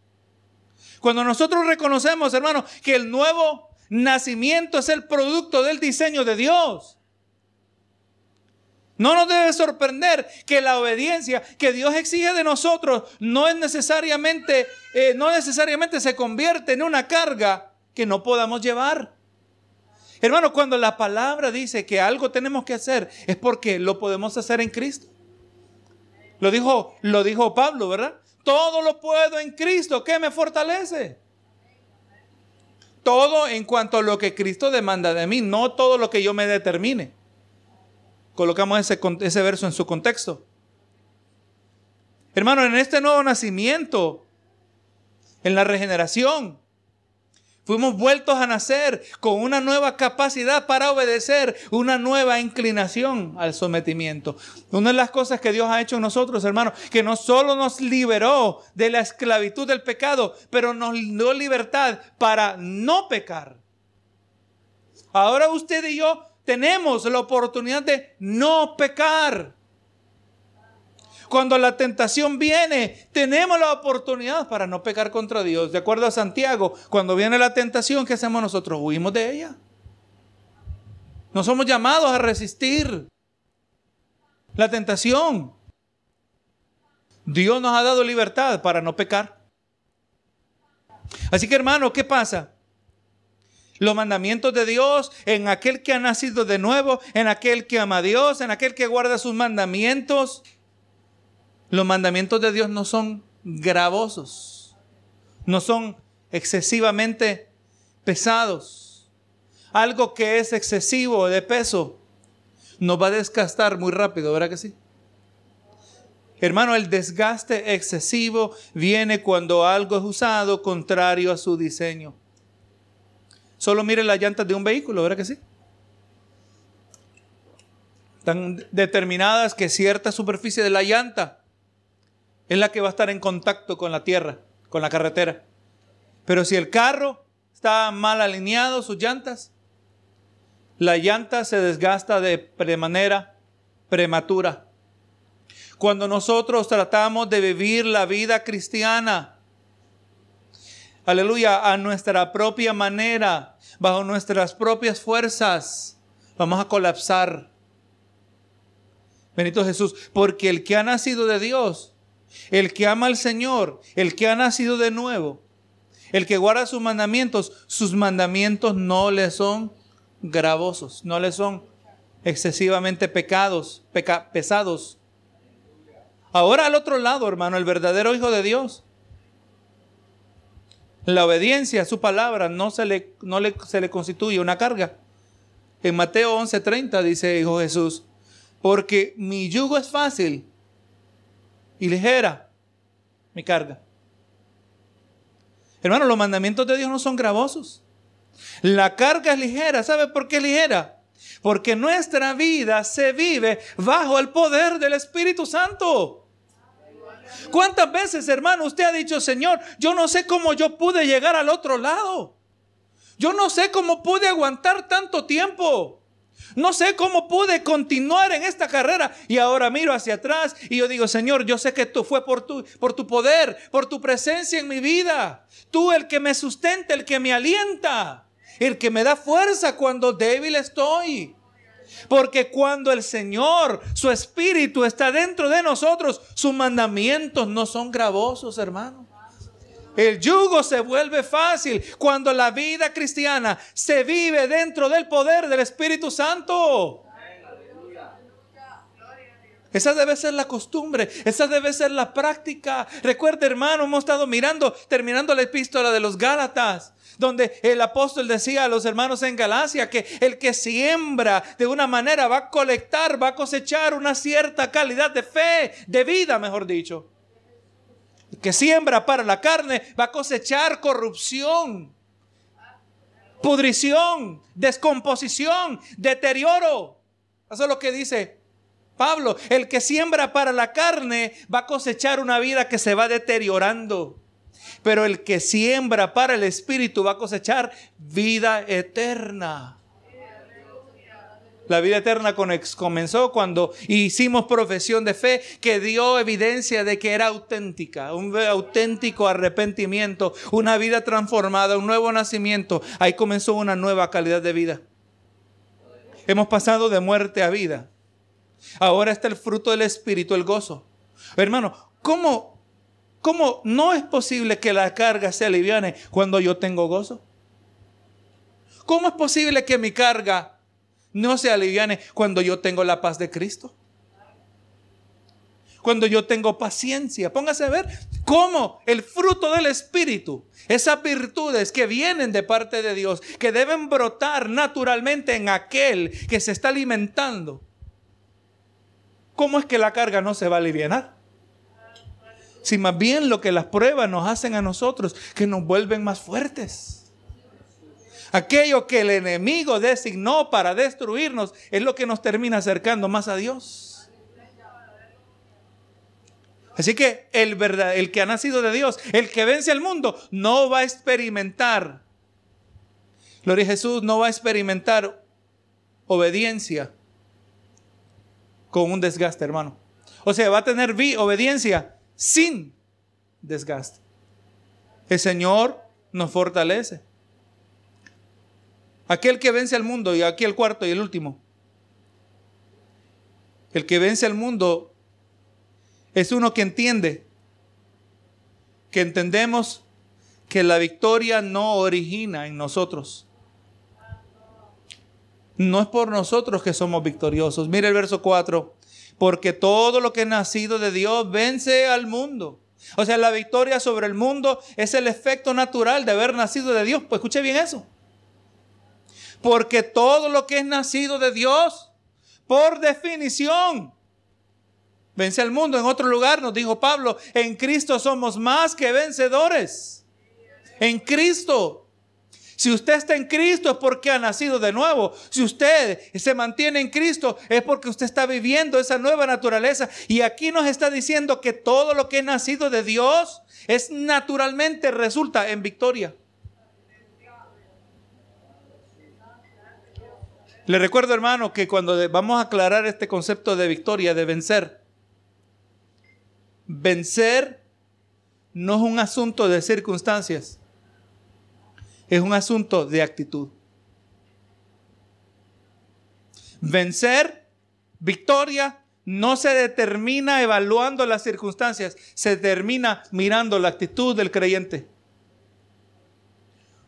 Cuando nosotros reconocemos, hermano, que el nuevo nacimiento es el producto del diseño de Dios. No nos debe sorprender que la obediencia que Dios exige de nosotros no es necesariamente, eh, no necesariamente se convierte en una carga que no podamos llevar. Hermano, cuando la palabra dice que algo tenemos que hacer, es porque lo podemos hacer en Cristo. Lo dijo, lo dijo Pablo, ¿verdad? Todo lo puedo en Cristo que me fortalece. Todo en cuanto a lo que Cristo demanda de mí, no todo lo que yo me determine. Colocamos ese, ese verso en su contexto. Hermano, en este nuevo nacimiento, en la regeneración, Fuimos vueltos a nacer con una nueva capacidad para obedecer, una nueva inclinación al sometimiento. Una de las cosas que Dios ha hecho en nosotros, hermanos, que no solo nos liberó de la esclavitud del pecado, pero nos dio libertad para no pecar. Ahora usted y yo tenemos la oportunidad de no pecar. Cuando la tentación viene, tenemos la oportunidad para no pecar contra Dios. De acuerdo a Santiago, cuando viene la tentación, ¿qué hacemos nosotros? Huimos de ella. No somos llamados a resistir la tentación. Dios nos ha dado libertad para no pecar. Así que hermano, ¿qué pasa? Los mandamientos de Dios en aquel que ha nacido de nuevo, en aquel que ama a Dios, en aquel que guarda sus mandamientos. Los mandamientos de Dios no son gravosos, no son excesivamente pesados. Algo que es excesivo de peso nos va a desgastar muy rápido, ¿verdad que sí? Hermano, el desgaste excesivo viene cuando algo es usado contrario a su diseño. Solo mire las llantas de un vehículo, ¿verdad que sí? Están determinadas que cierta superficie de la llanta es la que va a estar en contacto con la tierra, con la carretera. Pero si el carro está mal alineado, sus llantas, la llanta se desgasta de manera prematura. Cuando nosotros tratamos de vivir la vida cristiana, aleluya, a nuestra propia manera, bajo nuestras propias fuerzas, vamos a colapsar. Benito Jesús, porque el que ha nacido de Dios el que ama al Señor, el que ha nacido de nuevo, El que guarda sus mandamientos, sus mandamientos no le son gravosos, no le son excesivamente pecados, pesados. Ahora al otro lado, hermano, el verdadero Hijo de Dios. La obediencia a su palabra no se le, no le, se le constituye una carga. En Mateo 11:30 dice Hijo Jesús, porque mi yugo es fácil y ligera mi carga. Hermano, los mandamientos de Dios no son gravosos. La carga es ligera. ¿Sabe por qué es ligera? Porque nuestra vida se vive bajo el poder del Espíritu Santo. ¿Cuántas veces, hermano, usted ha dicho, Señor, yo no sé cómo yo pude llegar al otro lado? Yo no sé cómo pude aguantar tanto tiempo. No sé cómo pude continuar en esta carrera. Y ahora miro hacia atrás y yo digo, Señor, yo sé que esto fue por tu, por tu poder, por tu presencia en mi vida. Tú el que me sustenta, el que me alienta, el que me da fuerza cuando débil estoy. Porque cuando el Señor, su Espíritu está dentro de nosotros, sus mandamientos no son gravosos, hermano. El yugo se vuelve fácil cuando la vida cristiana se vive dentro del poder del Espíritu Santo. Esa debe ser la costumbre, esa debe ser la práctica. Recuerde, hermano, hemos estado mirando, terminando la epístola de los Gálatas, donde el apóstol decía a los hermanos en Galacia que el que siembra de una manera va a colectar, va a cosechar una cierta calidad de fe, de vida, mejor dicho. Que siembra para la carne va a cosechar corrupción, pudrición, descomposición, deterioro. Eso es lo que dice Pablo, el que siembra para la carne va a cosechar una vida que se va deteriorando. Pero el que siembra para el Espíritu va a cosechar vida eterna. La vida eterna comenzó cuando hicimos profesión de fe que dio evidencia de que era auténtica, un auténtico arrepentimiento, una vida transformada, un nuevo nacimiento. Ahí comenzó una nueva calidad de vida. Hemos pasado de muerte a vida. Ahora está el fruto del Espíritu, el gozo. Hermano, ¿cómo, ¿cómo no es posible que la carga se aliviane cuando yo tengo gozo? ¿Cómo es posible que mi carga no se aliviane cuando yo tengo la paz de Cristo? Cuando yo tengo paciencia. Póngase a ver cómo el fruto del Espíritu, esas virtudes que vienen de parte de Dios, que deben brotar naturalmente en aquel que se está alimentando, ¿cómo es que la carga no se va a aliviar? Si más bien lo que las pruebas nos hacen a nosotros, que nos vuelven más fuertes. Aquello que el enemigo designó para destruirnos es lo que nos termina acercando más a Dios. Así que el, verdad, el que ha nacido de Dios, el que vence al mundo, no va a experimentar. Gloria a Jesús, no va a experimentar obediencia con un desgaste, hermano. O sea, va a tener obediencia sin desgaste. El Señor nos fortalece. Aquel que vence al mundo, y aquí el cuarto y el último. El que vence al mundo es uno que entiende, que entendemos que la victoria no origina en nosotros, no es por nosotros que somos victoriosos. Mire el verso 4. Porque todo lo que es nacido de Dios vence al mundo. O sea, la victoria sobre el mundo es el efecto natural de haber nacido de Dios. Pues escuche bien eso. Porque todo lo que es nacido de Dios, por definición, vence al mundo. En otro lugar nos dijo Pablo, en Cristo somos más que vencedores. En Cristo. Si usted está en Cristo es porque ha nacido de nuevo. Si usted se mantiene en Cristo es porque usted está viviendo esa nueva naturaleza. Y aquí nos está diciendo que todo lo que es nacido de Dios es naturalmente resulta en victoria. Le recuerdo, hermano, que cuando vamos a aclarar este concepto de victoria, de vencer, vencer no es un asunto de circunstancias es un asunto de actitud. Vencer, victoria, no se determina evaluando las circunstancias, se determina mirando la actitud del creyente.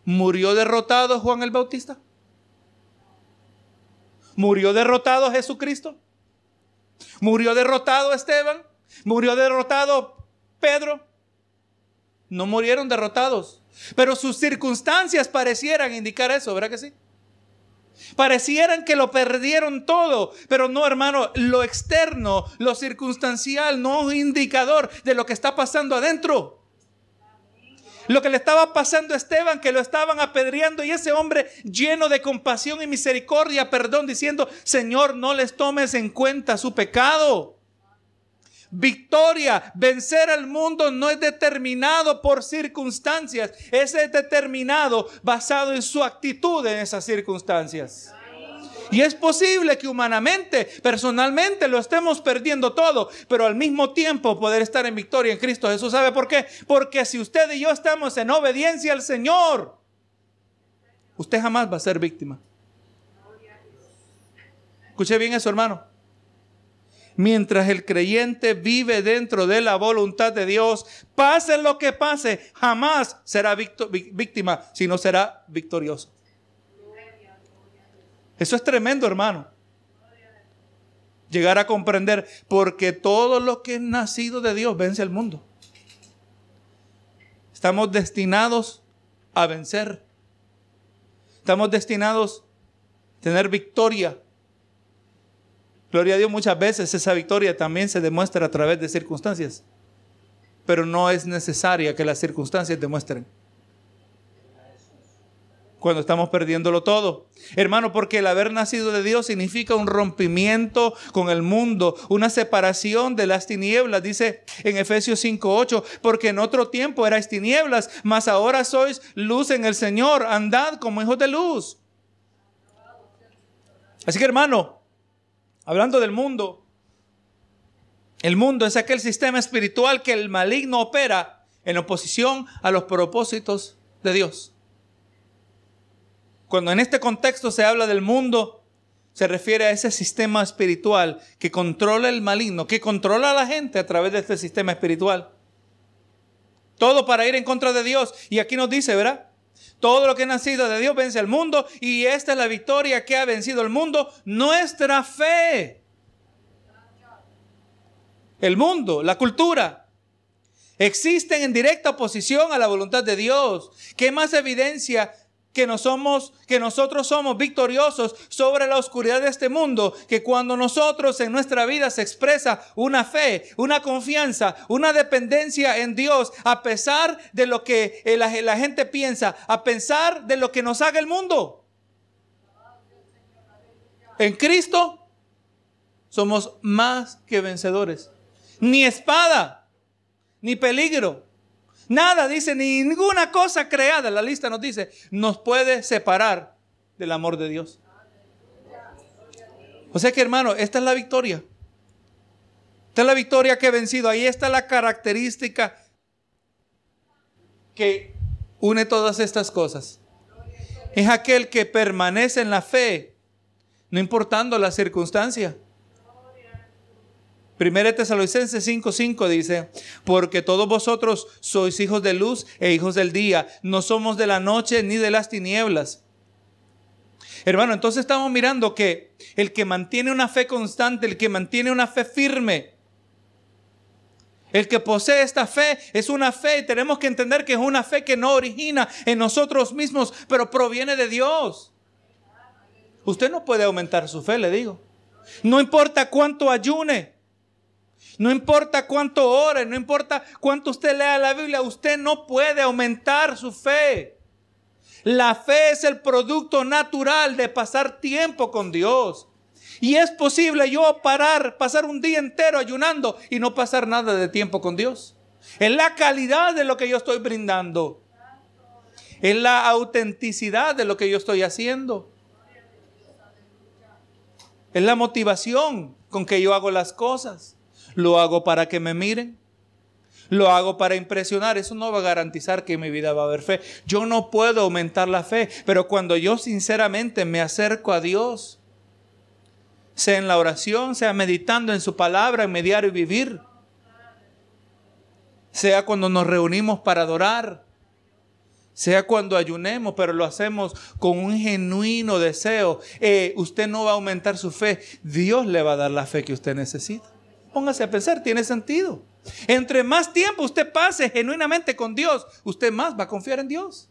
¿Murió derrotado Juan el Bautista? ¿Murió derrotado Jesucristo? ¿Murió derrotado Esteban? ¿Murió derrotado Pedro? No murieron derrotados, pero sus circunstancias parecieran indicar eso, ¿verdad que sí? Parecieran que lo perdieron todo, pero no, hermano, lo externo, lo circunstancial, no es un indicador de lo que está pasando adentro. Lo que le estaba pasando a Esteban, que lo estaban apedreando y ese hombre lleno de compasión y misericordia, perdón, diciendo, Señor, no les tomes en cuenta su pecado. Victoria, vencer al mundo no es determinado por circunstancias, es determinado basado en su actitud en esas circunstancias. Y es posible que humanamente, personalmente, lo estemos perdiendo todo, pero al mismo tiempo poder estar en victoria en Cristo Jesús. ¿Sabe por qué? Porque si usted y yo estamos en obediencia al Señor, usted jamás va a ser víctima. Escuche bien eso, hermano. Mientras el creyente vive dentro de la voluntad de Dios, pase lo que pase, jamás será víctima, sino será victorioso. Eso es tremendo, hermano. Llegar a comprender, porque todo lo que es nacido de Dios vence al mundo. Estamos destinados a vencer. Estamos destinados a tener victoria. Gloria a Dios, muchas veces esa victoria también se demuestra a través de circunstancias. Pero no es necesaria que las circunstancias demuestren cuando estamos perdiéndolo todo. Hermano, porque el haber nacido de Dios significa un rompimiento con el mundo, una separación de las tinieblas, dice en Efesios 5:8, porque en otro tiempo erais tinieblas, mas ahora sois luz en el Señor, andad como hijos de luz. Así que hermano, hablando del mundo, el mundo es aquel sistema espiritual que el maligno opera en oposición a los propósitos de Dios. Cuando en este contexto se habla del mundo, se refiere a ese sistema espiritual que controla el maligno, que controla a la gente a través de este sistema espiritual. Todo para ir en contra de Dios. Y aquí nos dice, ¿verdad? Todo lo que ha nacido de Dios vence al mundo y esta es la victoria que ha vencido el mundo, nuestra fe. El mundo, la cultura, existen en directa oposición a la voluntad de Dios. ¿Qué más evidencia que, somos, que nosotros somos victoriosos sobre la oscuridad de este mundo, que cuando nosotros en nuestra vida se expresa una fe, una confianza, una dependencia en Dios, a pesar de lo que eh, la, la gente piensa, a pesar de lo que nos haga el mundo. En Cristo somos más que vencedores. Ni espada, ni peligro, Nada, dice, ninguna cosa creada, la lista nos dice, nos puede separar del amor de Dios. O sea que hermano, esta es la victoria. Esta es la victoria que he vencido. Ahí está la característica que une todas estas cosas. Es aquel que permanece en la fe, no importando la circunstancia. Primera Tesalonicenses 5:5 dice, porque todos vosotros sois hijos de luz e hijos del día, no somos de la noche ni de las tinieblas. Hermano, entonces estamos mirando que el que mantiene una fe constante, el que mantiene una fe firme, el que posee esta fe es una fe y tenemos que entender que es una fe que no origina en nosotros mismos, pero proviene de Dios. Usted no puede aumentar su fe, le digo. No importa cuánto ayune, no importa cuánto ore, no importa cuánto usted lea la Biblia, usted no puede aumentar su fe. La fe es el producto natural de pasar tiempo con Dios. Y es posible yo parar, pasar un día entero ayunando y no pasar nada de tiempo con Dios. Es la calidad de lo que yo estoy brindando. Es la autenticidad de lo que yo estoy haciendo. Es la motivación con que yo hago las cosas. Lo hago para que me miren. Lo hago para impresionar. Eso no va a garantizar que en mi vida va a haber fe. Yo no puedo aumentar la fe, pero cuando yo sinceramente me acerco a Dios, sea en la oración, sea meditando en su palabra, en mi diario vivir, sea cuando nos reunimos para adorar, sea cuando ayunemos, pero lo hacemos con un genuino deseo, eh, usted no va a aumentar su fe, Dios le va a dar la fe que usted necesita. Póngase a pensar, tiene sentido. Entre más tiempo usted pase genuinamente con Dios, usted más va a confiar en Dios.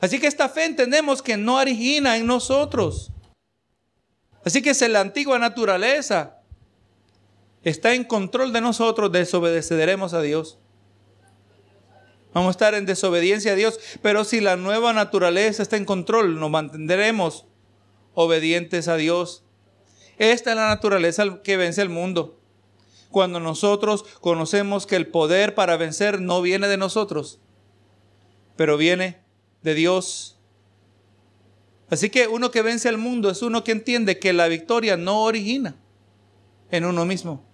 Así que esta fe entendemos que no origina en nosotros. Así que es la antigua naturaleza. Está en control de nosotros, desobedeceremos a Dios. Vamos a estar en desobediencia a Dios, pero si la nueva naturaleza está en control, nos mantendremos obedientes a Dios. Esta es la naturaleza que vence el mundo. Cuando nosotros conocemos que el poder para vencer no viene de nosotros, pero viene de Dios. Así que uno que vence al mundo es uno que entiende que la victoria no origina en uno mismo.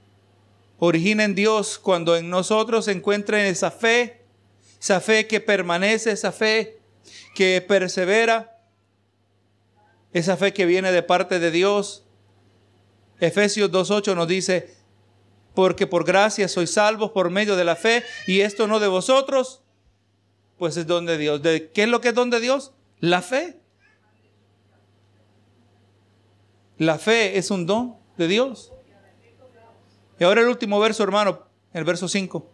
Origina en Dios cuando en nosotros se encuentra esa fe, esa fe que permanece, esa fe que persevera, esa fe que viene de parte de Dios. Efesios 2.8 nos dice, porque por gracia sois salvos por medio de la fe, y esto no de vosotros, pues es don de Dios. ¿De ¿Qué es lo que es don de Dios? La fe. La fe es un don de Dios. Y ahora el último verso, hermano, el verso 5.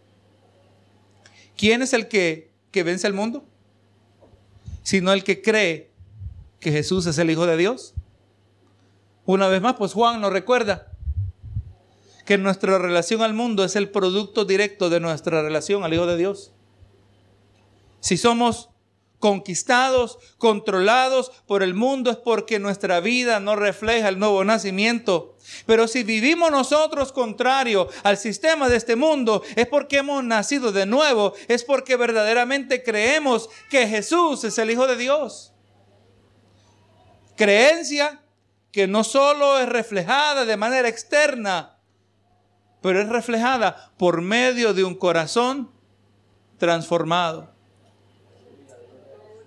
¿Quién es el que, que vence al mundo? Sino el que cree que Jesús es el Hijo de Dios. Una vez más, pues Juan nos recuerda que nuestra relación al mundo es el producto directo de nuestra relación al Hijo de Dios si somos conquistados, controlados por el mundo, es porque nuestra vida no refleja el nuevo nacimiento. Pero si vivimos nosotros contrario al sistema de este mundo, es porque hemos nacido de nuevo, es porque verdaderamente creemos que Jesús es el Hijo de Dios. Creencia que no solo es reflejada de manera externa, pero es reflejada por medio de un corazón transformado.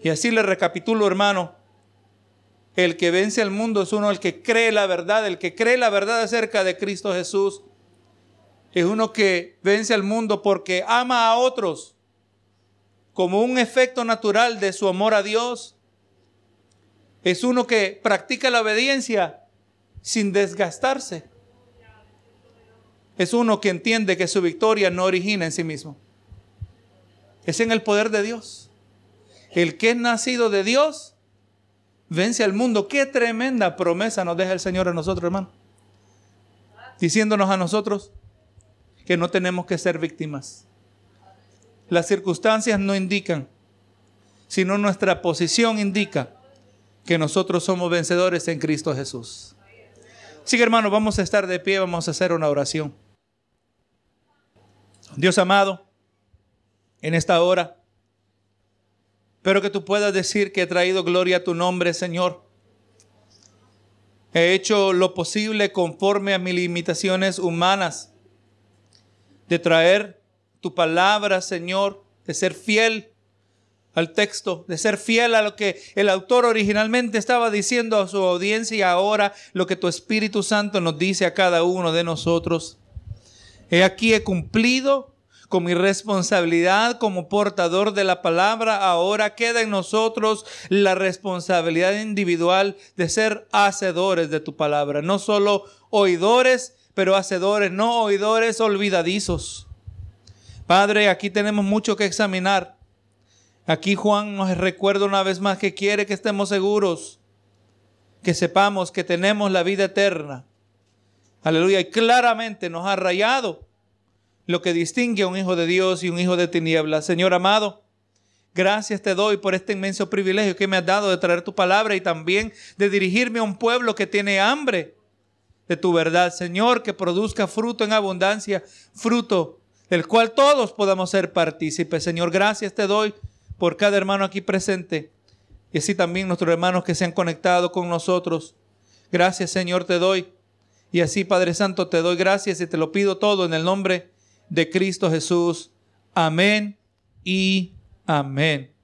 Y así le recapitulo, hermano. El que vence al mundo es uno el que cree la verdad, el que cree la verdad acerca de Cristo Jesús. Es uno que vence al mundo porque ama a otros como un efecto natural de su amor a Dios. Es uno que practica la obediencia sin desgastarse. Es uno que entiende que su victoria no origina en sí mismo. Es en el poder de Dios. El que es nacido de Dios vence al mundo. Qué tremenda promesa nos deja el Señor a nosotros, hermano. Diciéndonos a nosotros que no tenemos que ser víctimas. Las circunstancias no indican, sino nuestra posición indica que nosotros somos vencedores en Cristo Jesús. Así que hermano, vamos a estar de pie, vamos a hacer una oración. Dios amado, en esta hora pero que tú puedas decir que he traído gloria a tu nombre, Señor. He hecho lo posible conforme a mis limitaciones humanas de traer tu palabra, Señor, de ser fiel al texto, de ser fiel a lo que el autor originalmente estaba diciendo a su audiencia y ahora lo que tu Espíritu Santo nos dice a cada uno de nosotros. He aquí he cumplido con mi responsabilidad como portador de la palabra, ahora queda en nosotros la responsabilidad individual de ser hacedores de tu palabra. No solo oidores, pero hacedores, no oidores olvidadizos. Padre, aquí tenemos mucho que examinar. Aquí Juan nos recuerda una vez más que quiere que estemos seguros, que sepamos que tenemos la vida eterna. Aleluya. Y claramente nos ha rayado lo que distingue a un hijo de Dios y un hijo de tinieblas. Señor amado, gracias te doy por este inmenso privilegio que me has dado de traer tu palabra y también de dirigirme a un pueblo que tiene hambre de tu verdad. Señor, que produzca fruto en abundancia, fruto del cual todos podamos ser partícipes. Señor, gracias te doy por cada hermano aquí presente y así también nuestros hermanos que se han conectado con nosotros. Gracias, Señor, te doy. Y así, Padre Santo, te doy gracias y te lo pido todo en el nombre de Cristo Jesús. Amén y amén.